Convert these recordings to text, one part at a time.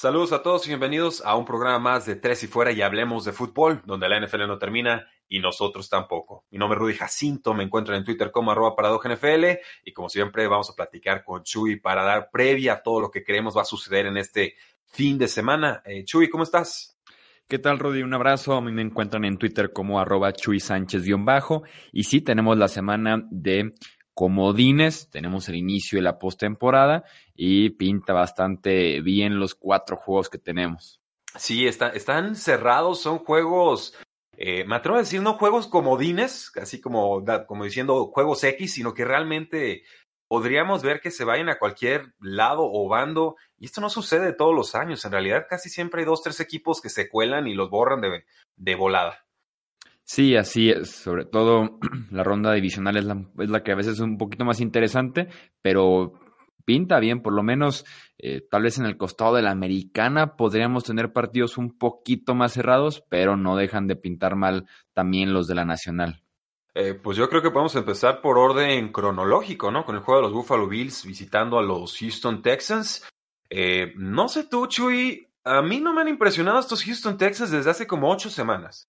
Saludos a todos y bienvenidos a un programa más de Tres y Fuera y Hablemos de Fútbol, donde la NFL no termina y nosotros tampoco. Mi nombre es Rudy Jacinto, me encuentro en Twitter como arroba NFL y como siempre vamos a platicar con Chuy para dar previa a todo lo que creemos va a suceder en este fin de semana. Eh, Chuy, ¿cómo estás? ¿Qué tal, Rudy? Un abrazo. A mí me encuentran en Twitter como arroba Chuy Sánchez-bajo. Y sí, tenemos la semana de comodines, tenemos el inicio de la postemporada y pinta bastante bien los cuatro juegos que tenemos. Sí, están cerrados, son juegos, eh, me atrevo a decir, no juegos comodines, así como, como diciendo juegos X, sino que realmente podríamos ver que se vayan a cualquier lado o bando, y esto no sucede todos los años, en realidad casi siempre hay dos, tres equipos que se cuelan y los borran de, de volada. Sí, así es. Sobre todo la ronda divisional es la, es la que a veces es un poquito más interesante, pero pinta bien, por lo menos eh, tal vez en el costado de la americana podríamos tener partidos un poquito más cerrados, pero no dejan de pintar mal también los de la nacional. Eh, pues yo creo que podemos empezar por orden cronológico, ¿no? Con el juego de los Buffalo Bills visitando a los Houston Texans. Eh, no sé tú, Chuy, a mí no me han impresionado estos Houston Texans desde hace como ocho semanas.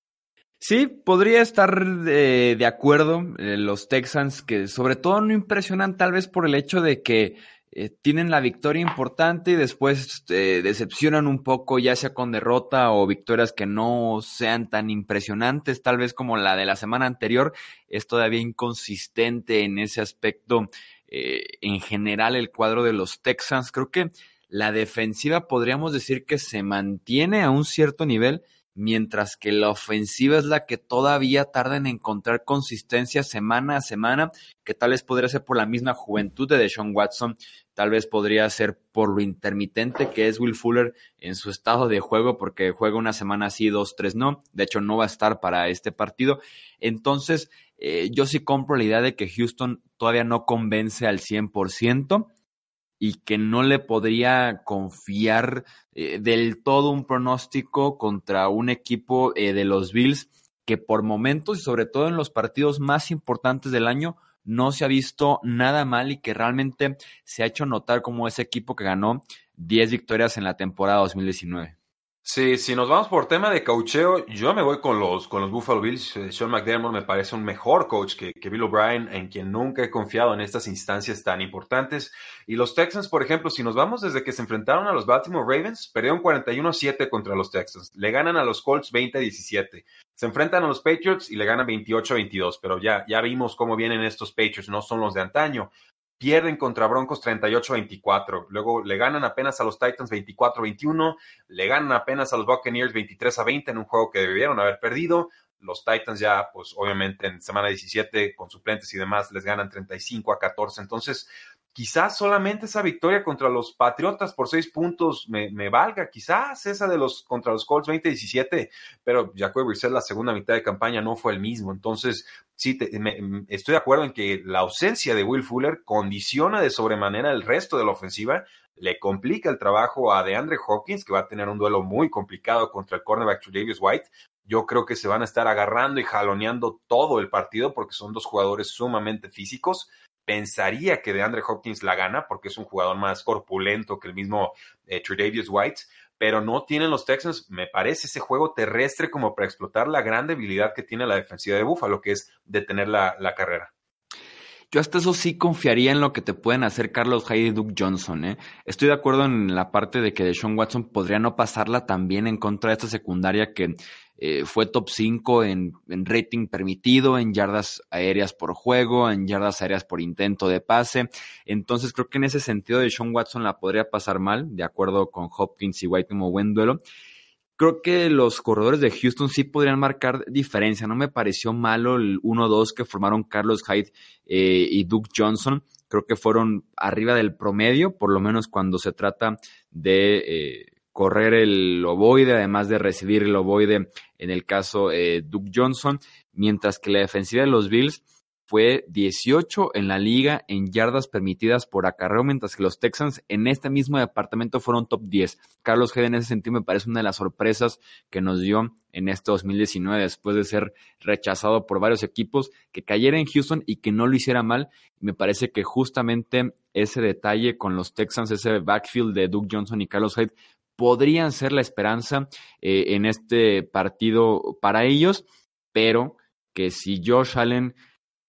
Sí, podría estar de acuerdo. Eh, los Texans, que sobre todo no impresionan tal vez por el hecho de que eh, tienen la victoria importante y después eh, decepcionan un poco, ya sea con derrota o victorias que no sean tan impresionantes, tal vez como la de la semana anterior. Es todavía inconsistente en ese aspecto. en general, el cuadro de los Texans, creo que la defensiva podríamos decir que se mantiene a un cierto nivel mientras que la ofensiva es la que todavía tarda en encontrar consistencia semana a semana, que tal vez podría ser por la misma juventud de Deshaun Watson, tal vez podría ser por lo intermitente que es Will Fuller en su estado de juego, porque juega una semana así, dos, tres no, de hecho no va a estar para este partido. Entonces, eh, yo sí compro la idea de que Houston todavía no convence al 100%, y que no le podría confiar eh, del todo un pronóstico contra un equipo eh, de los Bills que por momentos y sobre todo en los partidos más importantes del año no se ha visto nada mal y que realmente se ha hecho notar como ese equipo que ganó 10 victorias en la temporada 2019. Sí, si nos vamos por tema de coacheo, yo me voy con los, con los Buffalo Bills. Eh, Sean McDermott me parece un mejor coach que, que, Bill O'Brien, en quien nunca he confiado en estas instancias tan importantes. Y los Texans, por ejemplo, si nos vamos desde que se enfrentaron a los Baltimore Ravens, perdieron 41-7 contra los Texans. Le ganan a los Colts 20-17. Se enfrentan a los Patriots y le ganan 28-22. Pero ya, ya vimos cómo vienen estos Patriots, no son los de antaño pierden contra Broncos 38-24, luego le ganan apenas a los Titans 24-21, le ganan apenas a los Buccaneers 23-20 en un juego que debieron haber perdido. Los Titans ya, pues obviamente en semana 17 con suplentes y demás les ganan 35 a 14. Entonces, quizás solamente esa victoria contra los Patriotas por seis puntos me, me valga, quizás esa de los contra los Colts 20-17, pero Jacoby Brissett la segunda mitad de campaña no fue el mismo, entonces sí, estoy de acuerdo en que la ausencia de Will Fuller condiciona de sobremanera el resto de la ofensiva, le complica el trabajo a DeAndre Hopkins, que va a tener un duelo muy complicado contra el cornerback Davis White, yo creo que se van a estar agarrando y jaloneando todo el partido porque son dos jugadores sumamente físicos pensaría que de Andre Hopkins la gana porque es un jugador más corpulento que el mismo eh, White, pero no tienen los Texans, me parece, ese juego terrestre como para explotar la gran debilidad que tiene la defensiva de Buffalo, que es detener la, la carrera. Yo hasta eso sí confiaría en lo que te pueden hacer Carlos Hyde y Duke Johnson. ¿eh? Estoy de acuerdo en la parte de que Deshaun Watson podría no pasarla también en contra de esta secundaria que eh, fue top 5 en, rating permitido, en yardas aéreas por juego, en yardas aéreas por intento de pase. Entonces creo que en ese sentido de Sean Watson la podría pasar mal, de acuerdo con Hopkins y White como buen duelo. creo que los corredores de Houston sí podrían marcar diferencia. No me pareció malo el 1-2 que formaron Carlos Hyde eh, y Duke Johnson. Creo que fueron arriba del promedio, por lo menos cuando se trata de eh, correr el ovoide, además de recibir el ovoide en el caso eh, Duke Johnson, mientras que la defensiva de los Bills fue 18 en la liga en yardas permitidas por acarreo, mientras que los Texans en este mismo departamento fueron top 10. Carlos G en ese sentido me parece una de las sorpresas que nos dio en este 2019 después de ser rechazado por varios equipos, que cayera en Houston y que no lo hiciera mal. Me parece que justamente ese detalle con los Texans, ese backfield de Duke Johnson y Carlos Hyde, podrían ser la esperanza eh, en este partido para ellos, pero que si Josh Allen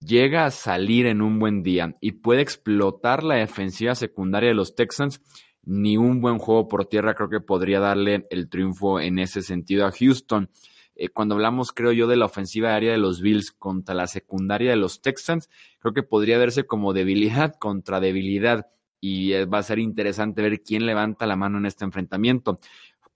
llega a salir en un buen día y puede explotar la defensiva secundaria de los Texans, ni un buen juego por tierra creo que podría darle el triunfo en ese sentido a Houston. Eh, cuando hablamos, creo yo, de la ofensiva aérea de los Bills contra la secundaria de los Texans, creo que podría verse como debilidad contra debilidad y eh, va a ser interesante ver quién levanta la mano en este enfrentamiento.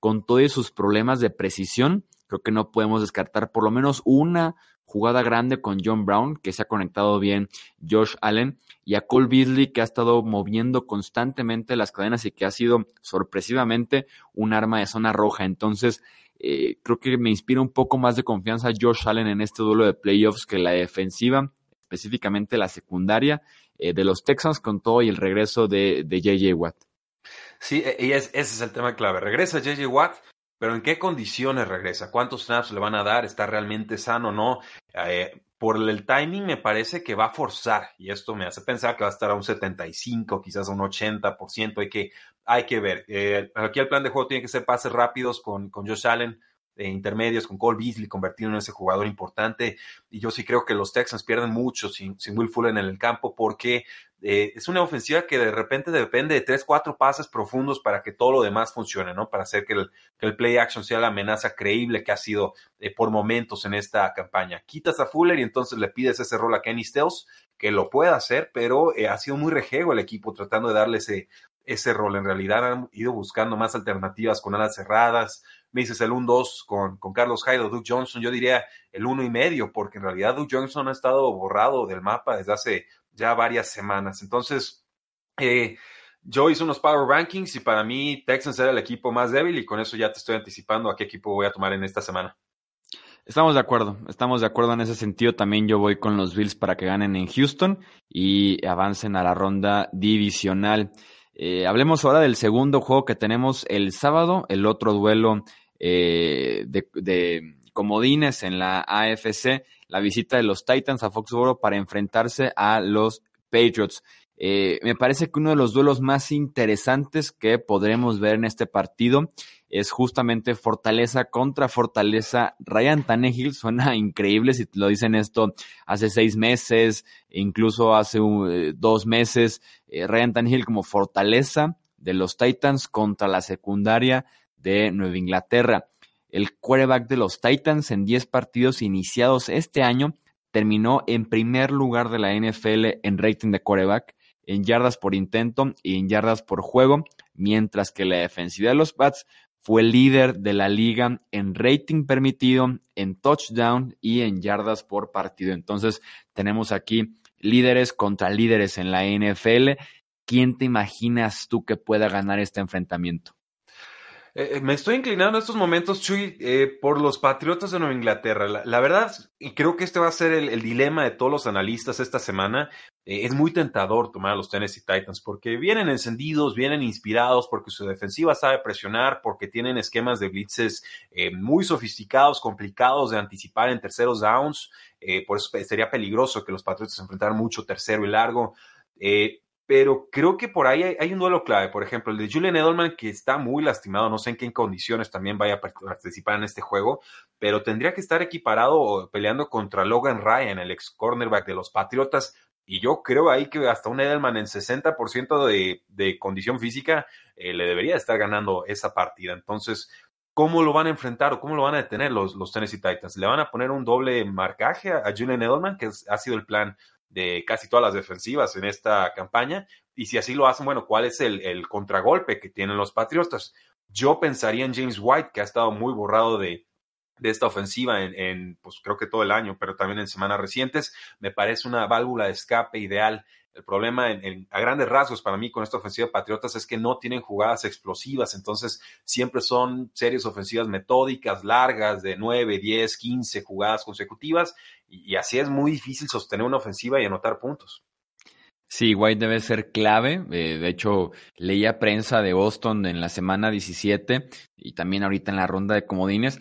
Con todos sus problemas de precisión, creo que no podemos descartar por lo menos una jugada grande con John Brown, que se ha conectado bien Josh Allen, y a Cole Beasley, que ha estado moviendo constantemente las cadenas y que ha sido sorpresivamente un arma de zona roja. Entonces, eh, creo que me inspira un poco más de confianza Josh Allen en este duelo de playoffs que la defensiva, específicamente la secundaria eh, de los Texans, con todo y el regreso de, de JJ Watt. Sí, e, y ese es el tema clave. Regresa JJ Watt, pero ¿en qué condiciones regresa? ¿Cuántos snaps le van a dar? ¿Está realmente sano o no? Eh, por el timing me parece que va a forzar y esto me hace pensar que va a estar a un 75, quizás a un 80%. Hay que, hay que ver. Eh, aquí el plan de juego tiene que ser pases rápidos con, con Josh Allen intermedios con Cole Beasley convertido en ese jugador importante. Y yo sí creo que los Texans pierden mucho sin, sin Will Fuller en el campo porque eh, es una ofensiva que de repente depende de tres, cuatro pases profundos para que todo lo demás funcione, ¿no? Para hacer que el, el play action sea la amenaza creíble que ha sido eh, por momentos en esta campaña. Quitas a Fuller y entonces le pides ese rol a Kenny Stills, que lo puede hacer, pero eh, ha sido muy rejego el equipo tratando de darle ese, ese rol. En realidad han ido buscando más alternativas con alas cerradas, me dices el 1-2 con, con, Carlos Hyde o Duke Johnson, yo diría el 1 y medio, porque en realidad Duke Johnson ha estado borrado del mapa desde hace ya varias semanas. Entonces, eh, yo hice unos Power Rankings y para mí Texans era el equipo más débil y con eso ya te estoy anticipando a qué equipo voy a tomar en esta semana. Estamos de acuerdo, estamos de acuerdo en ese sentido. También yo voy con los Bills para que ganen en Houston y avancen a la ronda divisional. Eh, hablemos ahora del segundo juego que tenemos el sábado, el otro duelo eh, de, comodines en la AFC, la visita de los Titans a Foxborough para enfrentarse a los Patriots. Eh, me parece que uno de los duelos más interesantes que podremos ver en este partido es justamente Fortaleza contra Fortaleza. Ryan Tannehill suena increíble si lo dicen esto hace seis meses, incluso hace uh, dos meses. Ryan Tannehill como Fortaleza de los Titans contra la secundaria de Nueva Inglaterra. El quarterback de los Titans en 10 partidos iniciados este año terminó en primer lugar de la NFL en rating de quarterback, en yardas por intento y en yardas por juego, mientras que la defensiva de los Pats fue líder de la liga en rating permitido, en touchdown y en yardas por partido. Entonces tenemos aquí líderes contra líderes en la NFL. ¿Quién te imaginas tú que pueda ganar este enfrentamiento? Eh, eh, me estoy inclinando en estos momentos, Chuy, eh, por los Patriotas de Nueva Inglaterra. La, verdad, y creo que este va a ser el, dilema de todos los analistas esta semana, es muy tentador tomar a los Tennessee Titans porque vienen encendidos, vienen inspirados, porque su defensiva sabe presionar, porque tienen esquemas de blitzes muy sofisticados, complicados de anticipar en terceros downs. por eso sería peligroso que los Patriotas enfrentaran mucho tercero y largo pero creo que por ahí hay, un duelo clave. Por ejemplo, el de Julian Edelman, que está muy lastimado, no sé en qué condiciones también vaya a participar en este juego, pero tendría que estar equiparado peleando contra Logan Ryan, el ex cornerback de los Patriotas. Y yo creo ahí que hasta un Edelman en 60% de, de condición física eh, le debería estar ganando esa partida. Entonces, ¿cómo lo van a enfrentar o cómo lo van a detener los, los Tennessee Titans? ¿Le van a poner un doble marcaje a, Julian Edelman, que ha sido el plan de casi todas las defensivas en esta campaña. Y si así lo hacen, bueno, ¿cuál es el, contragolpe que tienen los Patriotas? Yo pensaría en James White, que ha estado muy borrado de, de esta ofensiva en, pues creo que todo el año, pero también en semanas recientes. Me parece una válvula de escape ideal. El problema en, a grandes rasgos para mí con esta ofensiva de Patriotas es que no tienen jugadas explosivas, entonces siempre son series ofensivas metódicas, largas, de 9, 10, 15 jugadas consecutivas, y, y así es muy difícil sostener una ofensiva y anotar puntos. Sí, White debe ser clave. Eh, de hecho, leía prensa de Boston en la semana 17 y también ahorita en la ronda de comodines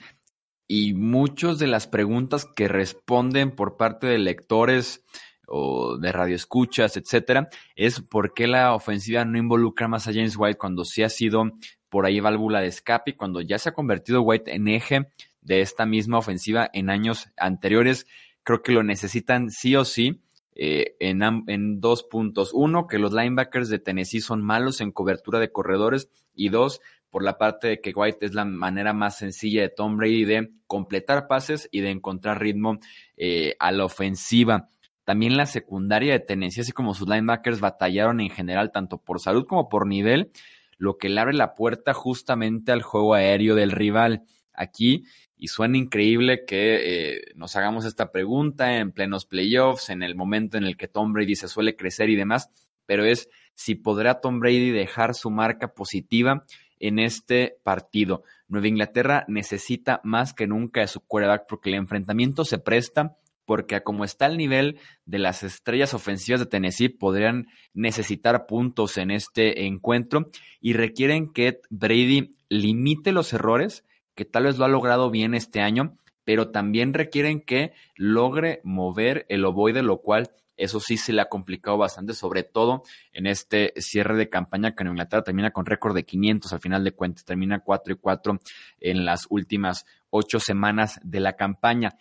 y muchas de las preguntas que responden por parte de lectores o de radioescuchas, etcétera, es por qué la ofensiva no involucra más a James White cuando sí ha sido por ahí válvula de escape, cuando ya se ha convertido White en eje de esta misma ofensiva en años anteriores. Creo que lo necesitan sí o sí. Eh, en, en dos puntos. Uno, que los linebackers de Tennessee son malos en cobertura de corredores. Y dos, por la parte de que White es la manera más sencilla de Tom Brady de completar pases y de encontrar ritmo eh, a la ofensiva. También la secundaria de Tennessee, así como sus linebackers batallaron en general, tanto por salud como por nivel, lo que le abre la puerta justamente al juego aéreo del rival. Aquí, y suena increíble que eh, nos hagamos esta pregunta en plenos playoffs, en el momento en el que Tom Brady se suele crecer y demás, pero es si podrá Tom Brady dejar su marca positiva en este partido. Nueva Inglaterra necesita más que nunca de su quarterback porque el enfrentamiento se presta porque como está el nivel de las estrellas ofensivas de Tennessee, podrían necesitar puntos en este encuentro y requieren que Brady limite los errores, que tal vez lo ha logrado bien este año, pero también requieren que logre mover el ovoide, lo cual eso sí se le ha complicado bastante, sobre todo en este cierre de campaña que en Inglaterra termina con récord de 500 al final de cuentas, termina 4 y 4 en las últimas ocho semanas de la campaña.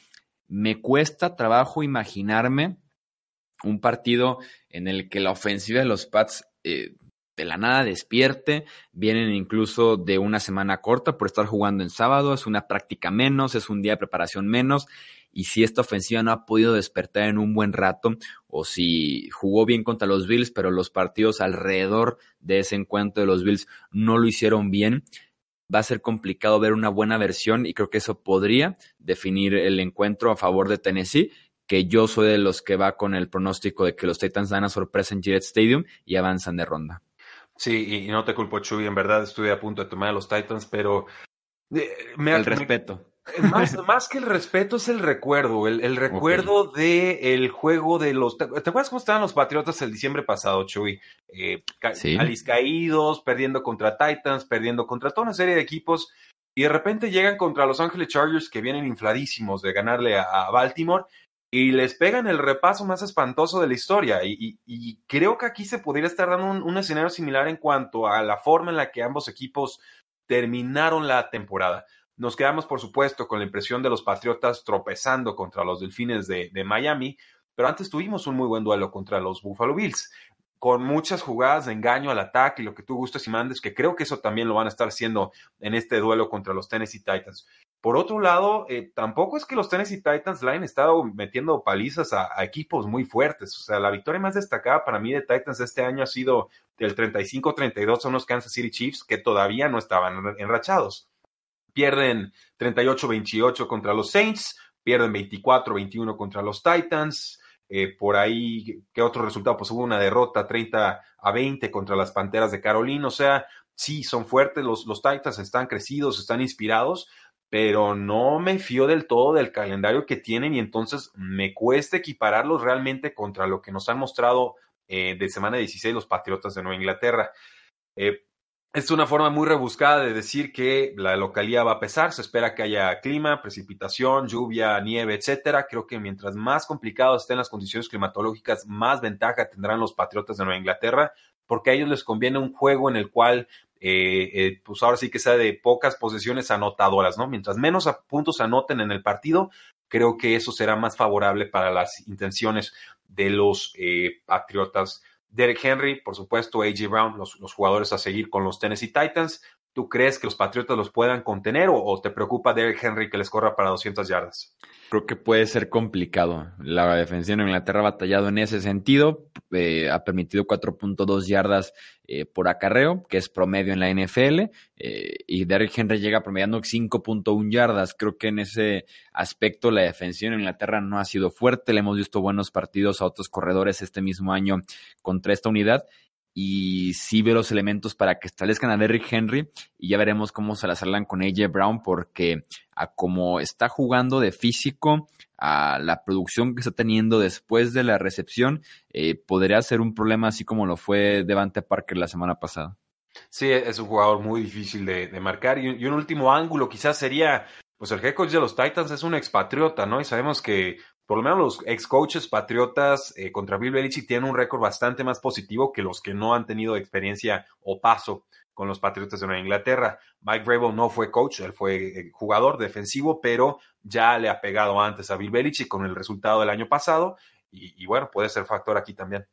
Me cuesta trabajo imaginarme un partido en el que la ofensiva de los Pats eh, de la nada despierte, vienen incluso de una semana corta por estar jugando en sábado, es una práctica menos, es un día de preparación menos y si esta ofensiva no ha podido despertar en un buen rato o si jugó bien contra los Bills, pero los partidos alrededor de ese encuentro de los Bills no lo hicieron bien, va a ser complicado ver una buena versión y creo que eso podría definir el encuentro a favor de Tennessee, que yo soy de los que va con el pronóstico de que los Titans dan a sorpresa en Gillette Stadium y avanzan de ronda. Sí, y no te culpo, Chuy, en verdad estuve a punto de tomar a los Titans, pero... Eh, me, el respeto. Más, más, que el respeto es el recuerdo, el, el recuerdo del de juego de los... ¿Te, acuerdas cómo estaban los Patriotas el diciembre pasado, Chuy? Eh, caídos, perdiendo contra Titans, perdiendo contra toda una serie de equipos, y de repente llegan contra Los Ángeles Chargers que vienen infladísimos de ganarle a, Baltimore y les pegan el repaso más espantoso de la historia. Y, creo que aquí se podría estar dando un, un escenario similar en cuanto a la forma en la que ambos equipos terminaron la temporada. Nos quedamos, por supuesto, con la impresión de los Patriotas tropezando contra los Delfines de, Miami, pero antes tuvimos un muy buen duelo contra los Buffalo Bills, con muchas jugadas de engaño al ataque y lo que tú gustes y mandes, que creo que eso también lo van a estar haciendo en este duelo contra los Tennessee Titans. Por otro lado, eh, tampoco es que los Tennessee Titans le hayan estado metiendo palizas a, equipos muy fuertes. O sea, la victoria más destacada para mí de Titans este año ha sido el 35-32 son los Kansas City Chiefs, que todavía no estaban enrachados pierden 38-28 contra los Saints, pierden 24-21 contra los Titans. Eh, por ahí, ¿qué otro resultado? Pues hubo una derrota 30 a 20 contra las Panteras de Carolina. O sea, sí, son fuertes, los, los Titans están crecidos, están inspirados, pero no me fío del todo del calendario que tienen y entonces me cuesta equipararlos realmente contra lo que nos han mostrado eh, de semana 16 los Patriotas de Nueva Inglaterra. Eh, es una forma muy rebuscada de decir que la localidad va a pesar. Se espera que haya clima, precipitación, lluvia, nieve, etcétera. Creo que mientras más complicadas estén las condiciones climatológicas, más ventaja tendrán los Patriotas de Nueva Inglaterra, porque a ellos les conviene un juego en el cual, eh, eh, pues ahora sí que sea de pocas posesiones anotadoras, ¿no? Mientras menos puntos anoten en el partido, creo que eso será más favorable para las intenciones de los eh, Patriotas Derek Henry, por supuesto, AJ Brown, los, jugadores a seguir con los Tennessee Titans. ¿Tú crees que los Patriotas los puedan contener o, te preocupa Derrick Henry que les corra para 200 yardas? Creo que puede ser complicado. La defensiva en Inglaterra ha batallado en ese sentido. Eh, ha permitido 4.2 yardas eh, por acarreo, que es promedio en la NFL. Eh, y Derrick Henry llega promediando 5.1 yardas. Creo que en ese aspecto la defensiva en Inglaterra no ha sido fuerte. Le hemos visto buenos partidos a otros corredores este mismo año contra esta unidad y sí ve los elementos para que establezcan a Derrick Henry y ya veremos cómo se las hablan con AJ Brown porque a como está jugando de físico, a la producción que está teniendo después de la recepción, eh, podría ser un problema así como lo fue Devante Parker la semana pasada. Sí, es un jugador muy difícil de, marcar y, y, un último ángulo quizás sería, pues el head coach de los Titans es un expatriota, ¿no? Y sabemos que por lo menos los ex coaches patriotas eh, contra Bill Belichick tienen un récord bastante más positivo que los que no han tenido experiencia o paso con los Patriotas de Nueva Inglaterra. Mike Vrabel no fue coach, él fue eh, jugador defensivo, pero ya le ha pegado antes a Bill Belichick con el resultado del año pasado y, bueno, puede ser factor aquí también.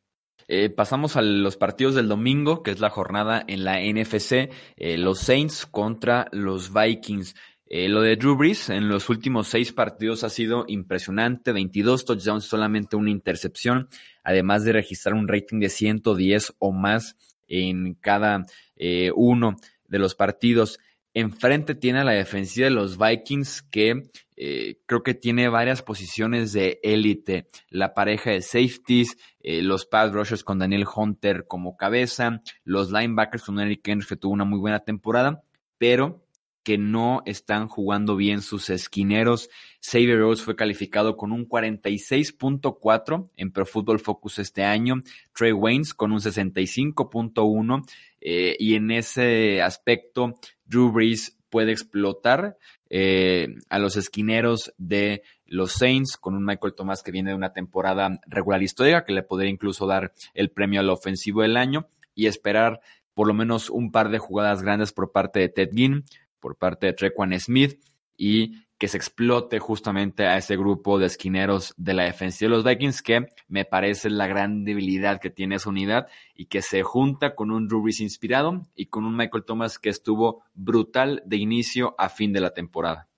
Eh, pasamos a los partidos del domingo, que es la jornada en la NFC, los Saints contra los Vikings. Eh, lo de Drew Brees en los últimos seis partidos ha sido impresionante, 22 touchdowns, solamente una intercepción, además de registrar un rating de 110 o más en cada eh, uno de los partidos. Enfrente tiene a la defensiva de los Vikings que eh, creo que tiene varias posiciones de élite. La pareja de safeties, los pass rushers con Daniel Hunter como cabeza, los linebackers con Eric Henry que tuvo una muy buena temporada, pero que no están jugando bien sus esquineros. Xavier Rhodes fue calificado con un 46.4 en Pro Football Focus este año, Trey Waynes con un 65.1 eh, y en ese aspecto Drew Brees puede explotar eh, a los esquineros de los Saints con un Michael Thomas que viene de una temporada regular histórica que le podría incluso dar el premio al ofensivo del año y esperar por lo menos un par de jugadas grandes por parte de Ted Ginn, por parte de Trequan Smith y que se explote justamente a ese grupo de esquineros de la defensiva de los Vikings, que me parece la gran debilidad que tiene esa unidad y que se junta con un Rubis inspirado y con un Michael Thomas que estuvo brutal de inicio a fin de la temporada.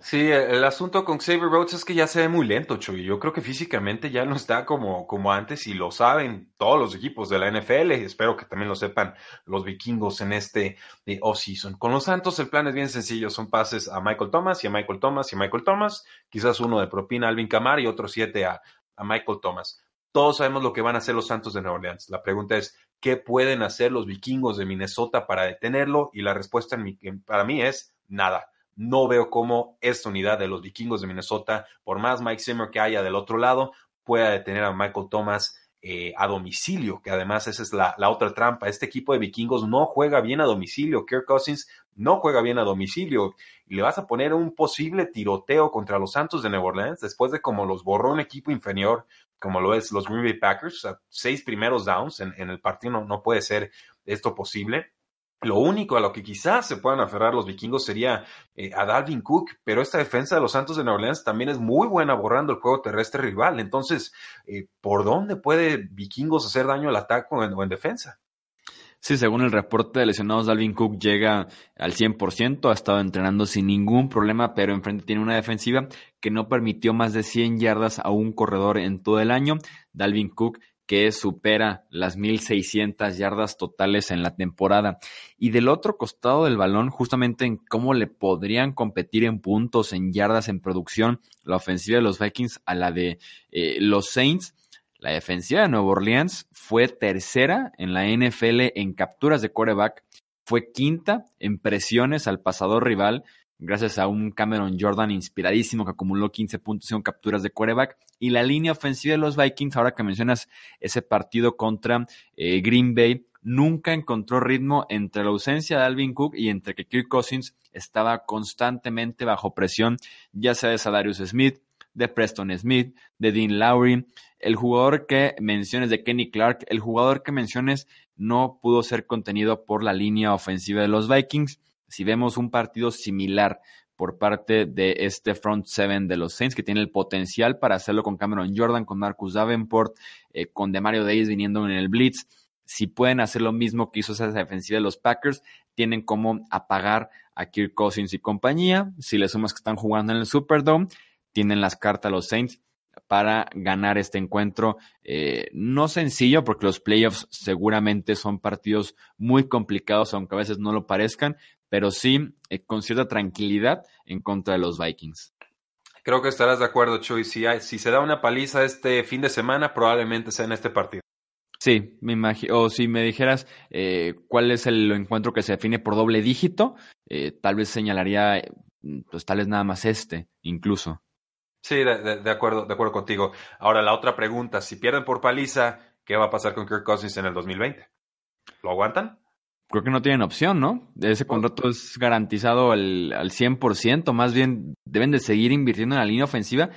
Sí, el asunto con Xavier Rhodes es que ya se ve muy lento, Chuy. Yo creo que físicamente ya no está como, como antes y lo saben todos los equipos de la NFL. Espero que también lo sepan los vikingos en este off-season. Con los Santos el plan es bien sencillo. Son pases a Michael Thomas y a Michael Thomas y a Michael Thomas. Quizás uno de propina a Alvin Kamar y otro siete a, a Michael Thomas. Todos sabemos lo que van a hacer los Santos de Nueva Orleans. La pregunta es, ¿qué pueden hacer los vikingos de Minnesota para detenerlo? Y la respuesta para mí es nada no veo cómo esta unidad de los vikingos de Minnesota, por más Mike Zimmer que haya del otro lado, pueda detener a Michael Thomas eh, a domicilio, que además esa es la, otra trampa. Este equipo de vikingos no juega bien a domicilio. Kirk Cousins no juega bien a domicilio. Y le vas a poner un posible tiroteo contra los Santos de Nueva Orleans después de como los borró un equipo inferior, como lo es los Green Bay Packers, seis primeros downs en, el partido. no puede ser esto posible. Lo único a lo que quizás se puedan aferrar los vikingos sería eh, a Dalvin Cook, pero esta defensa de los Santos de Nueva Orleans también es muy buena borrando el juego terrestre rival. Entonces, eh, ¿por dónde puede vikingos hacer daño al ataque o en, defensa? Sí, según el reporte de lesionados, Dalvin Cook llega al 100%, ha estado entrenando sin ningún problema, pero enfrente tiene una defensiva que no permitió más de 100 yardas a un corredor en todo el año. Dalvin Cook que supera las 1.600 yardas totales en la temporada. Y del otro costado del balón, justamente en cómo le podrían competir en puntos, en yardas, en producción, la ofensiva de los Vikings a la de eh, los Saints. La defensiva de Nueva Orleans fue tercera en la NFL en capturas de quarterback, fue quinta en presiones al pasador rival gracias a un Cameron Jordan inspiradísimo que acumuló 15 puntos en capturas de quarterback. Y la línea ofensiva de los Vikings, ahora que mencionas ese partido contra eh, Green Bay, nunca encontró ritmo entre la ausencia de Alvin Cook y entre que Kirk Cousins estaba constantemente bajo presión, ya sea de Sadarius Smith, de Preston Smith, de Dean Lowry, el jugador que menciones de Kenny Clark, el jugador que menciones no pudo ser contenido por la línea ofensiva de los Vikings. Si vemos un partido similar por parte de este front seven de los Saints, que tiene el potencial para hacerlo con Cameron Jordan, con Marcus Davenport, eh, con Demario Davis viniendo en el blitz. si pueden hacer lo mismo que hizo esa defensiva de los Packers, tienen como apagar a Kirk Cousins y compañía. Si le sumas que están jugando en el Superdome, tienen las cartas los Saints para ganar este encuentro. Eh, no sencillo, porque los playoffs seguramente son partidos muy complicados, aunque a veces no lo parezcan, pero sí eh, con cierta tranquilidad en contra de los Vikings. Creo que estarás de acuerdo, Chuy. Si, si se da una paliza este fin de semana, probablemente sea en este partido. Sí, me imagino. O si me dijeras eh, cuál es el encuentro que se define por doble dígito, tal vez señalaría, pues tal vez nada más este, incluso. Sí, de, acuerdo, de acuerdo contigo. Ahora, la otra pregunta, si pierden por paliza, ¿qué va a pasar con Kirk Cousins en el 2020? ¿Lo aguantan? Creo que no tienen opción, ¿no? Ese contrato es garantizado al, al 100%, más bien deben de seguir invirtiendo en la línea ofensiva,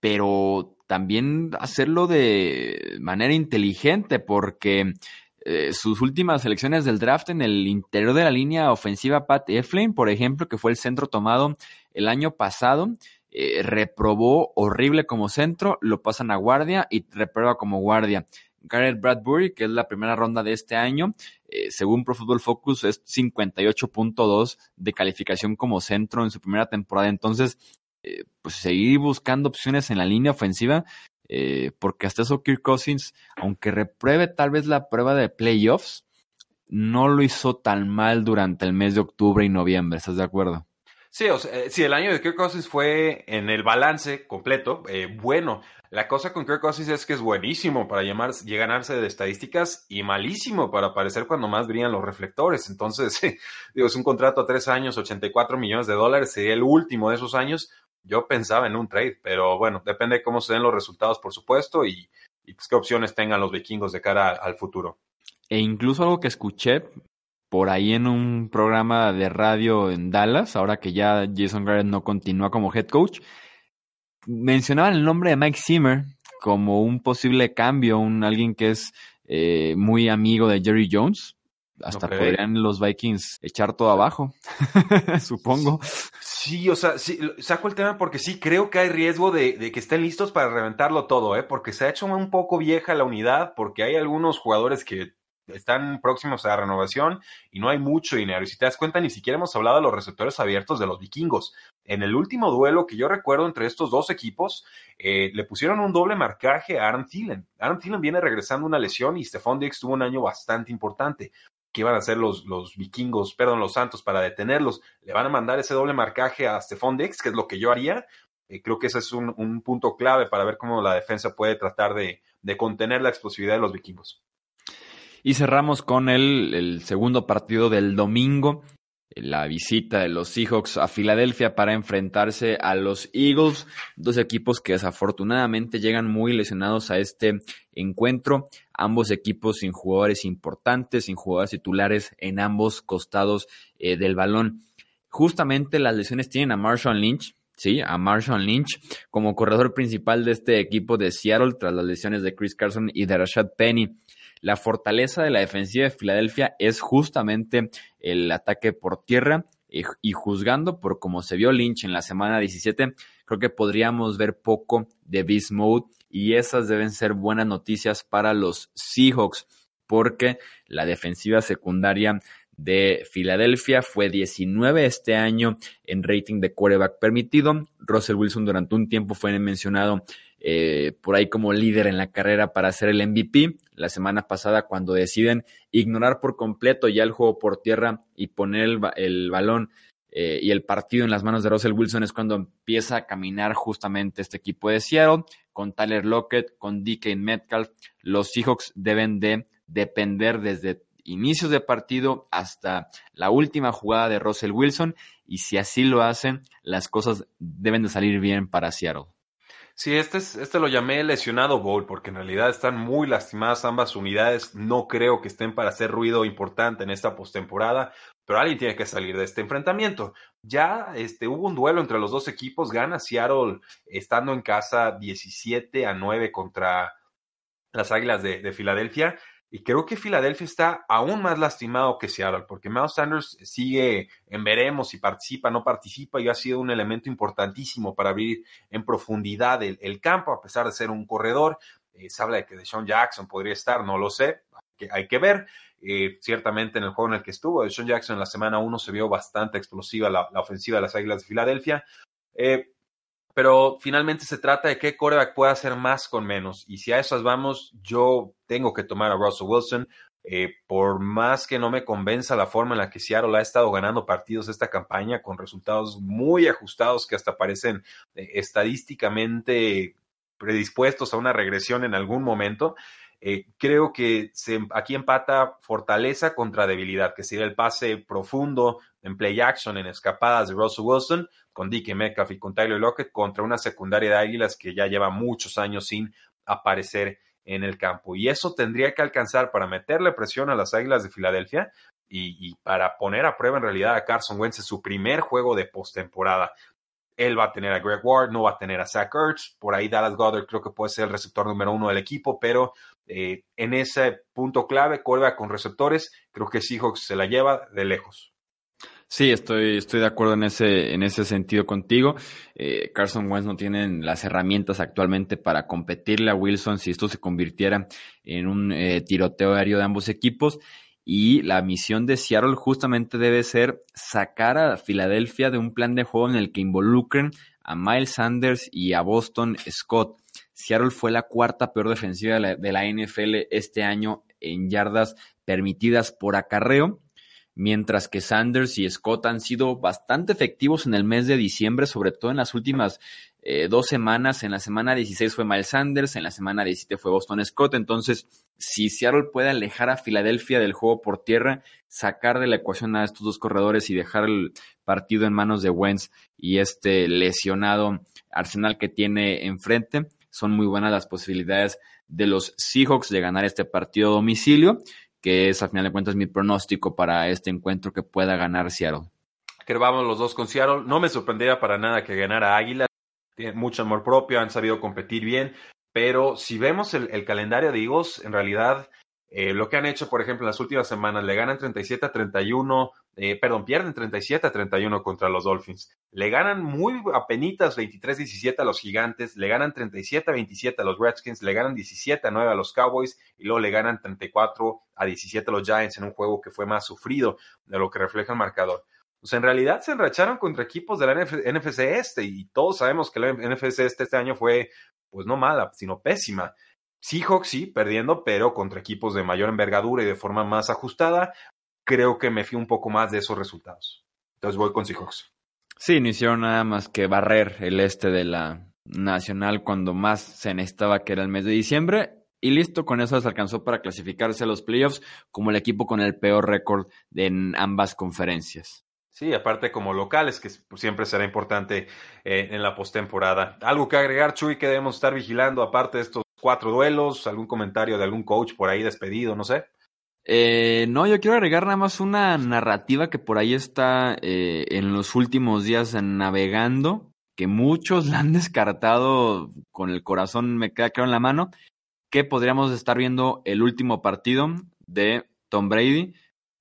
pero también hacerlo de manera inteligente, porque eh, sus últimas selecciones del draft en el interior de la línea ofensiva, Pat Eflin, por ejemplo, que fue el centro tomado el año pasado, eh, reprobó horrible como centro, lo pasan a guardia y reprueba como guardia. Garrett Bradbury, que es la primera ronda de este año, eh, según Pro Football Focus, es 58.2 de calificación como centro en su primera temporada. Entonces, eh, pues seguir buscando opciones en la línea ofensiva, porque hasta eso Kirk Cousins, aunque repruebe tal vez la prueba de playoffs, no lo hizo tan mal durante el mes de octubre y noviembre, ¿estás de acuerdo? Sí, o sea, eh, sí, el año de Kirk Cousins fue en el balance completo, eh, bueno. La cosa con Kirk Cousins es que es buenísimo para llamar, ganarse de estadísticas y malísimo para aparecer cuando más brillan los reflectores. Entonces, digo, es un contrato a tres años, 84 millones de dólares, sería el último de esos años. Yo pensaba en un trade, pero bueno, depende de cómo se den los resultados, por supuesto, y, pues, qué opciones tengan los vikingos de cara al futuro. E incluso algo que escuché, por ahí en un programa de radio en Dallas, ahora que ya Jason Garrett no continúa como head coach, mencionaban el nombre de Mike Zimmer como un posible cambio, un alguien que es eh, muy amigo de Jerry Jones. Hasta podrían los Vikings echar todo abajo, supongo. Sí, o sea, sí, saco el tema porque sí creo que hay riesgo de, de, que estén listos para reventarlo todo, ¿eh? Porque se ha hecho un poco vieja la unidad, porque hay algunos jugadores que están próximos a la renovación y no hay mucho dinero. Y si te das cuenta, ni siquiera hemos hablado de los receptores abiertos de los vikingos. En el último duelo que yo recuerdo entre estos dos equipos, eh, le pusieron un doble marcaje a Aaron Thielen. Aaron Thielen viene regresando una lesión y Stephon Diggs tuvo un año bastante importante. ¿Qué iban a hacer los, vikingos, perdón, los santos para detenerlos? Le van a mandar ese doble marcaje a Stephon Diggs, que es lo que yo haría. Eh, creo que ese es un, un, punto clave para ver cómo la defensa puede tratar de contener la explosividad de los vikingos. Y cerramos con el, segundo partido del domingo, la visita de los Seahawks a Filadelfia para enfrentarse a los Eagles, dos equipos que desafortunadamente llegan muy lesionados a este encuentro, ambos equipos sin jugadores importantes, sin jugadores titulares en ambos costados eh, del balón. Justamente las lesiones tienen a Marshall Lynch, sí, a Marshall Lynch como corredor principal de este equipo de Seattle tras las lesiones de Chris Carson y de Rashad Penny. La fortaleza de la defensiva de Filadelfia es justamente el ataque por tierra y, juzgando por cómo se vio Lynch en la semana 17, creo que podríamos ver poco de Beast Mode y esas deben ser buenas noticias para los Seahawks porque la defensiva secundaria de Filadelfia fue 19 este año en rating de quarterback permitido. Russell Wilson durante un tiempo fue mencionado eh, por ahí como líder en la carrera para ser el MVP. La semana pasada, cuando deciden ignorar por completo ya el juego por tierra y poner el, balón eh, y el partido en las manos de Russell Wilson, es cuando empieza a caminar justamente este equipo de Seattle, con Tyler Lockett, con DK Metcalf. Los Seahawks deben de depender desde inicios de partido hasta la última jugada de Russell Wilson y si así lo hacen, las cosas deben de salir bien para Seattle. Sí, este, es, este lo llamé lesionado bowl porque en realidad están muy lastimadas ambas unidades. No creo que estén para hacer ruido importante en esta postemporada, pero alguien tiene que salir de este enfrentamiento. Ya este, hubo un duelo entre los dos equipos. Gana Seattle estando en casa 17 a 9 contra las Águilas de, de Filadelfia. Y creo que Filadelfia está aún más lastimado que Seattle, porque Miles Sanders sigue en veremos si participa, no participa, y ha sido un elemento importantísimo para abrir en profundidad el, campo, a pesar de ser un corredor. Eh, se habla de que Deshaun Jackson podría estar, no lo sé, hay que, ver. Eh, ciertamente en el juego en el que estuvo, Sean Jackson en la semana 1 se vio bastante explosiva la, ofensiva de las Águilas de Filadelfia. Eh, pero finalmente se trata de qué coreback puede hacer más con menos. Y si a esas vamos, yo tengo que tomar a Russell Wilson. Eh, por más que no me convenza la forma en la que Seattle ha estado ganando partidos esta campaña con resultados muy ajustados que hasta parecen estadísticamente predispuestos a una regresión en algún momento. Eh, creo que aquí empata fortaleza contra debilidad, que sería el pase profundo en play action, en escapadas de Russell Wilson, con Dickie Metcalf y con Tyler Lockett, contra una secundaria de Águilas que ya lleva muchos años sin aparecer en el campo. Y eso tendría que alcanzar para meterle presión a las Águilas de Filadelfia y, y para poner a prueba en realidad a Carson Wentz en su primer juego de postemporada. Él va a tener a Greg Ward, no va a tener a Zach Ertz. Por ahí Dallas Goddard creo que puede ser el receptor número uno del equipo, pero eh, en ese punto clave, Corva con receptores, creo que Seahawks se la lleva de lejos. Sí, estoy, estoy de acuerdo en ese, en ese sentido contigo. Eh, Carson Wentz no tiene las herramientas actualmente para competirle a Wilson si esto se convirtiera en un eh, tiroteo aéreo de ambos equipos. Y la misión de Seattle justamente debe ser sacar a Filadelfia de un plan de juego en el que involucren a Miles Sanders y a Boston Scott. Seattle fue la cuarta peor defensiva de la, NFL este año en yardas permitidas por acarreo, mientras que Sanders y Scott han sido bastante efectivos en el mes de diciembre, sobre todo en las últimas eh, dos semanas. En la semana 16 fue Miles Sanders, en la semana 17 fue Boston Scott. Entonces, si Seattle puede alejar a Filadelfia del juego por tierra, sacar de la ecuación a estos dos corredores y dejar el partido en manos de Wentz y este lesionado arsenal que tiene enfrente, son muy buenas las posibilidades de los Seahawks de ganar este partido a domicilio, que es a final de cuentas mi pronóstico para este encuentro que pueda ganar Seattle. Que vamos los dos con Seattle. No me sorprendería para nada que ganara Águila. Tiene mucho amor propio, han sabido competir bien. Pero si vemos el, calendario de Eagles, en realidad eh, lo que han hecho, por ejemplo, en las últimas semanas, le ganan 37 a 31, eh, perdón, pierden 37 a 31 contra los Dolphins. Le ganan muy apenitas 23-17 a los Gigantes, le ganan 37 a 27 a los Redskins, le ganan 17 a 9 a los Cowboys y luego le ganan 34 a 17 a los Giants en un juego que fue más sufrido de lo que refleja el marcador. Pues en realidad se enracharon contra equipos de la NFC este y todos sabemos que la NFC este este año fue pues no mala, sino pésima. Seahawks sí, perdiendo, pero contra equipos de mayor envergadura y de forma más ajustada, creo que me fío un poco más de esos resultados. Entonces voy con Seahawks. Sí, no hicieron nada más que barrer el este de la Nacional cuando más se necesitaba, que era el mes de diciembre. Y listo, con eso se alcanzó para clasificarse a los playoffs como el equipo con el peor récord en ambas conferencias. Sí, aparte como locales, que siempre será importante eh, en la postemporada. ¿Algo que agregar, Chuy, que debemos estar vigilando aparte de estos cuatro duelos? ¿Algún comentario de algún coach por ahí despedido? No sé. Eh, no, yo quiero agregar nada más una narrativa que por ahí está eh, en los últimos días navegando, que muchos la han descartado con el corazón, me queda claro en la mano, que podríamos estar viendo el último partido de Tom Brady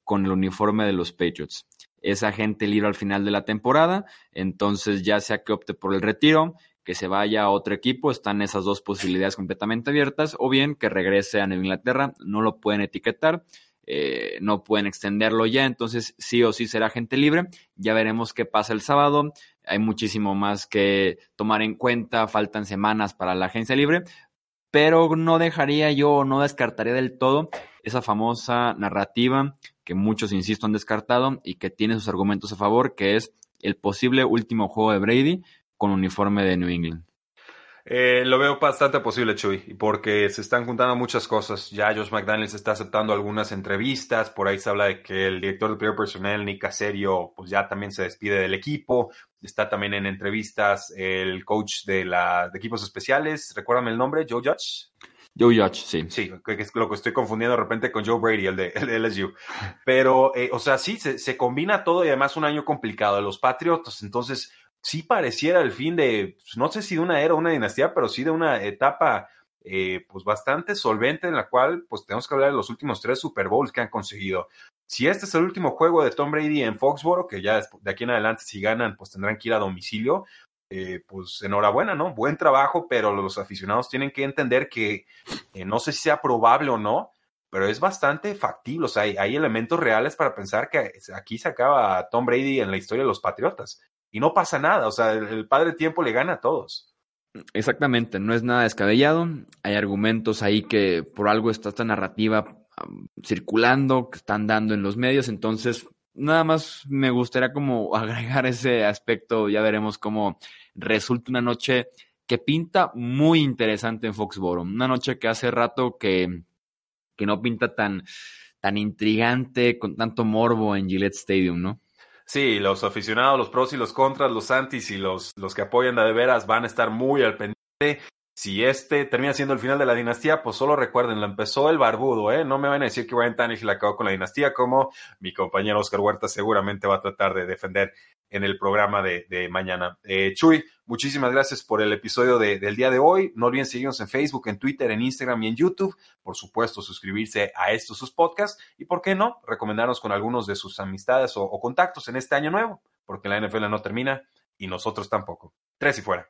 con el uniforme de los Patriots es agente libre al final de la temporada, entonces ya sea que opte por el retiro, que se vaya a otro equipo, están esas dos posibilidades completamente abiertas, o bien que regrese a Nueva Inglaterra, no lo pueden etiquetar, eh, no pueden extenderlo ya, entonces sí o sí será agente libre, ya veremos qué pasa el sábado, hay muchísimo más que tomar en cuenta, faltan semanas para la agencia libre, pero no dejaría yo, no descartaría del todo esa famosa narrativa que muchos, insisto, han descartado y que tiene sus argumentos a favor, que es el posible último juego de Brady con uniforme de New England. Eh, lo veo bastante posible, Chuy, porque se están juntando muchas cosas. Ya Josh McDaniels está aceptando algunas entrevistas, por ahí se habla de que el director de primer personal, Nick Caserio, pues ya también se despide del equipo. Está también en entrevistas el coach de, la, de equipos especiales, recuérdame el nombre, Joe Judge. Joe Judge, sí. Sí, que es lo que estoy confundiendo de repente con Joe Brady, el de, el LSU. Pero, eh, o sea, sí, se, se, combina todo y además un año complicado de los Patriots. Entonces, sí pareciera el fin de, pues, no sé si de una era o una dinastía, pero sí de una etapa eh, pues bastante solvente en la cual pues tenemos que hablar de los últimos tres Super Bowls que han conseguido. Si este es el último juego de Tom Brady en Foxborough, que ya de aquí en adelante si ganan pues tendrán que ir a domicilio, eh, pues enhorabuena, ¿no? Buen trabajo, pero los aficionados tienen que entender que eh, no sé si sea probable o no, pero es bastante factible. O sea, hay, hay, elementos reales para pensar que aquí se acaba Tom Brady en la historia de los Patriotas. Y no pasa nada. O sea, el, padre tiempo le gana a todos. Exactamente, no es nada descabellado. Hay argumentos ahí que por algo está esta narrativa circulando, que están dando en los medios. Entonces, nada más me gustaría como agregar ese aspecto. Ya veremos cómo resulta una noche que pinta muy interesante en Foxboro. Una noche que hace rato que que no pinta tan, tan intrigante, con tanto morbo en Gillette Stadium, ¿no? Sí, los aficionados, los pros y los contras, los antis y los, los que apoyan de veras van a estar muy al pendiente. Si este termina siendo el final de la dinastía, pues solo recuerden, lo empezó el barbudo, ¿eh? No me van a decir que Ryan Tannehill acabó con la dinastía, como mi compañero Oscar Huerta seguramente va a tratar de defender en el programa de, mañana. Eh, Chuy, muchísimas gracias por el episodio de, del día de hoy. No olviden seguirnos en Facebook, en Twitter, en Instagram y en YouTube. Por supuesto, suscribirse a estos sus podcasts y, ¿por qué no?, recomendarnos con algunos de sus amistades o, o contactos en este año nuevo, porque la NFL no termina y nosotros tampoco. Tres y fuera.